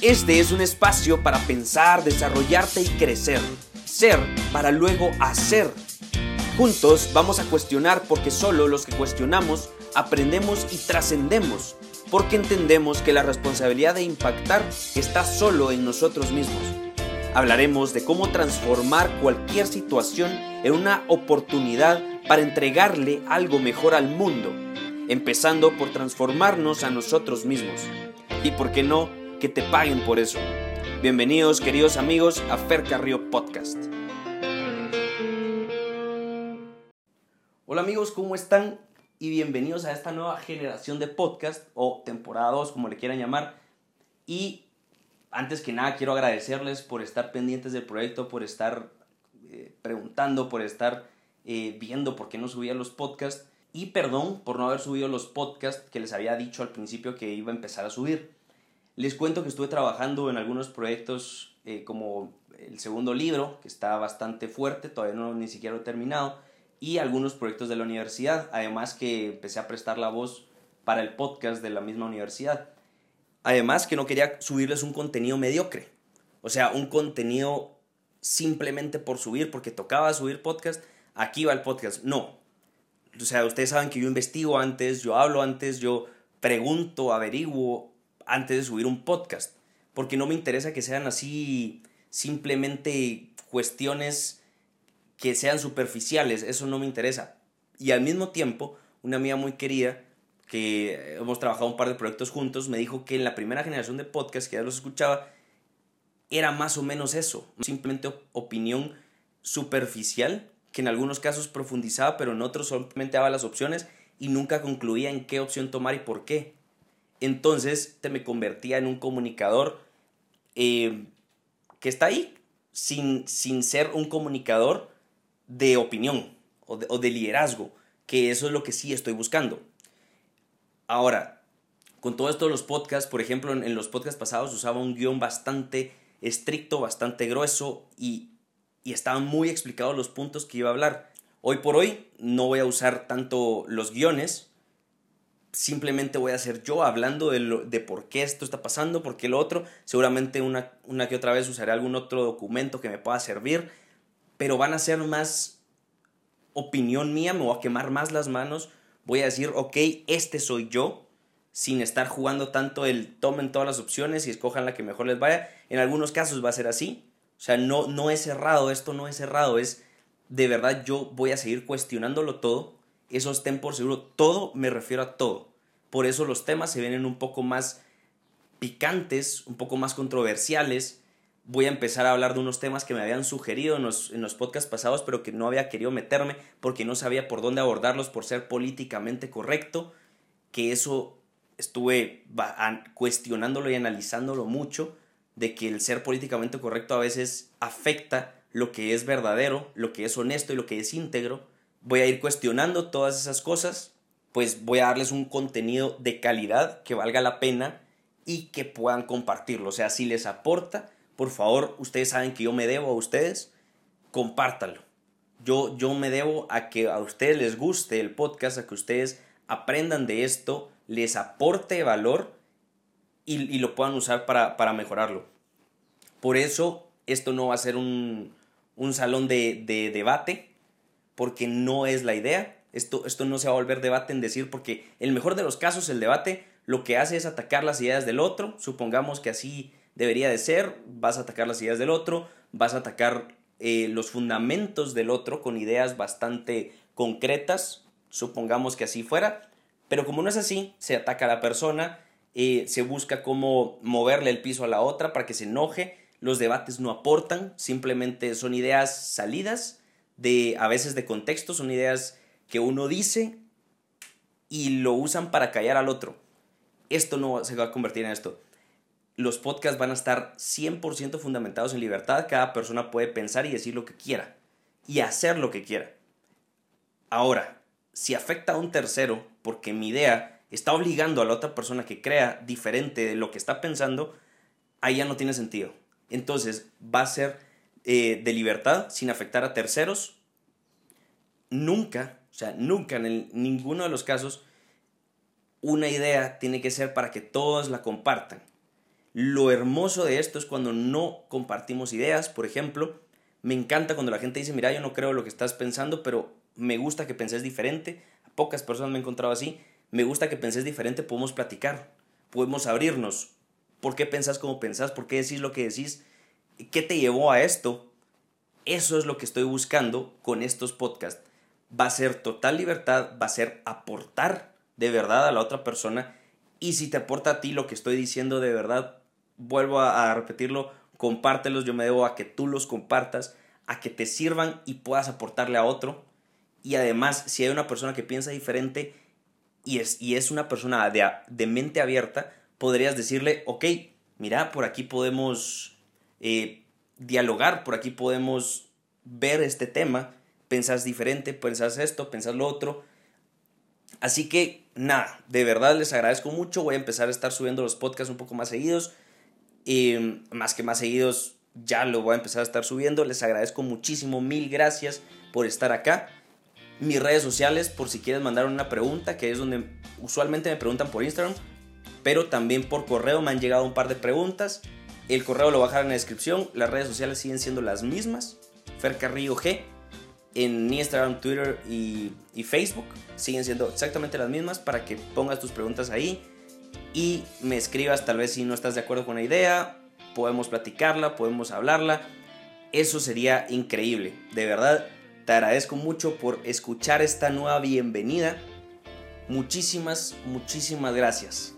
Este es un espacio para pensar, desarrollarte y crecer. Ser para luego hacer. Juntos vamos a cuestionar porque solo los que cuestionamos aprendemos y trascendemos. Porque entendemos que la responsabilidad de impactar está solo en nosotros mismos. Hablaremos de cómo transformar cualquier situación en una oportunidad para entregarle algo mejor al mundo, empezando por transformarnos a nosotros mismos. Y por qué no, que te paguen por eso. Bienvenidos queridos amigos a Fer Carrillo Podcast. Hola amigos, ¿cómo están? Y bienvenidos a esta nueva generación de podcast o temporada 2, como le quieran llamar. Y antes que nada quiero agradecerles por estar pendientes del proyecto, por estar eh, preguntando, por estar eh, viendo por qué no subía los podcasts. Y perdón por no haber subido los podcasts que les había dicho al principio que iba a empezar a subir. Les cuento que estuve trabajando en algunos proyectos eh, como el segundo libro, que está bastante fuerte, todavía no ni siquiera lo he terminado, y algunos proyectos de la universidad, además que empecé a prestar la voz para el podcast de la misma universidad. Además que no quería subirles un contenido mediocre, o sea, un contenido simplemente por subir, porque tocaba subir podcast, aquí va el podcast. No. O sea, ustedes saben que yo investigo antes, yo hablo antes, yo pregunto, averiguo, antes de subir un podcast, porque no me interesa que sean así simplemente cuestiones que sean superficiales, eso no me interesa. Y al mismo tiempo, una amiga muy querida, que hemos trabajado un par de proyectos juntos, me dijo que en la primera generación de podcast que ya los escuchaba, era más o menos eso, simplemente opinión superficial, que en algunos casos profundizaba, pero en otros solamente daba las opciones y nunca concluía en qué opción tomar y por qué entonces te me convertía en un comunicador eh, que está ahí, sin, sin, ser un comunicador de opinión o de, liderazgo, que eso es lo que sí estoy buscando. Ahora, con todo esto de los podcasts, por ejemplo, en, en, los podcasts pasados usaba un guion bastante estricto, bastante grueso y, y estaban muy explicados los puntos que iba a hablar. Hoy por hoy no voy a usar tanto los guiones, simplemente voy a ser yo hablando de, lo, de por qué esto está pasando, por qué lo otro. Seguramente una, una que otra vez usaré algún otro documento que me pueda servir, pero van a ser más opinión mía, me voy a quemar más las manos, voy a decir, ok, este soy yo, sin estar jugando tanto el tomen todas las opciones y escojan la que mejor les vaya. En algunos casos va a ser así. O sea, no, no es cerrado, esto no es cerrado, es de verdad yo voy a seguir cuestionándolo todo eso estén por seguro. Todo me refiero a todo. Por eso los temas se vienen un poco más picantes, un poco más controversiales. Voy a empezar a hablar de unos temas que me habían sugerido en los, en los podcasts pasados, pero que no había querido meterme porque no sabía por dónde abordarlos por ser políticamente correcto. Que eso estuve cuestionándolo y analizándolo mucho, de que el ser políticamente correcto a veces afecta lo que es verdadero, lo que es honesto y lo que es íntegro voy a ir cuestionando todas esas cosas, pues voy a darles un contenido de calidad que valga la pena y que puedan compartirlo. O sea, si les aporta, por favor, ustedes saben que yo me debo a ustedes, compártanlo. Yo, yo me debo a que a ustedes les guste el podcast, a que ustedes aprendan de esto, les aporte valor y, y lo puedan usar para, para, mejorarlo. Por eso, esto no va a ser un, un salón de, de debate, porque no es la idea. Esto, esto no se va a volver debate en decir, porque el mejor de los casos, el debate lo que hace es atacar las ideas del otro. Supongamos que así debería de ser. Vas a atacar las ideas del otro, vas a atacar eh, los fundamentos del otro con ideas bastante concretas. Supongamos que así fuera. Pero como no es así, se ataca a la persona, eh, se busca cómo moverle el piso a la otra para que se enoje. Los debates no aportan, simplemente son ideas salidas de a veces de contexto, son ideas que uno dice y lo usan para callar al otro. Esto no se va a convertir en esto. Los podcasts van a estar 100% fundamentados en libertad. Cada persona puede pensar y decir lo que quiera y hacer lo que quiera. Ahora, si afecta a un tercero porque mi idea está obligando a la otra persona que crea diferente de lo que está pensando, ahí ya no tiene sentido. Entonces va a ser eh, de libertad sin afectar a terceros, nunca, o sea, nunca en ninguno de los casos, una idea tiene que ser para que todos la compartan. lo hermoso de esto es cuando no compartimos ideas, por ejemplo, me encanta cuando la gente dice, mira, yo no creo lo que estás pensando, pero me gusta que penses diferente. Pocas personas me he encontrado así. Me gusta que penses diferente, podemos platicar, podemos abrirnos. ¿Por qué pensás como pensás? ¿Por qué decís lo que decís? ¿Qué te llevó a esto? Eso es lo que estoy buscando con estos podcasts. Va a ser total libertad, va a ser aportar de verdad a la otra persona. Y si te aporta a ti lo que estoy diciendo de verdad, vuelvo a, repetirlo, compártelos, yo me debo a que tú los compartas, a que te sirvan y puedas aportarle a otro. Y además, si hay una persona que piensa diferente y es, y es una persona de, de mente abierta, podrías decirle, ok, mira, por aquí podemos eh, dialogar, por aquí podemos ver este tema, pensás diferente, pensás esto, pensás lo otro. Así que nada, de verdad les agradezco mucho, voy a empezar a estar subiendo los podcasts un poco más seguidos. Y más que más seguidos, ya lo voy a empezar a estar subiendo. Les agradezco muchísimo, mil gracias por estar acá. Mis redes sociales, por si quieres mandar una pregunta, que es donde usualmente me preguntan por Instagram, pero también por correo me han llegado un par de preguntas. El correo lo dejar en la descripción. Las redes sociales siguen siendo las mismas. Fer Carrillo G. En Instagram, Twitter y, y Facebook siguen siendo exactamente las mismas para que pongas tus preguntas ahí y me escribas tal vez si no estás de acuerdo con la idea, podemos platicarla, podemos hablarla. Eso sería increíble. De verdad, te agradezco mucho por escuchar esta nueva bienvenida. Muchísimas, muchísimas gracias.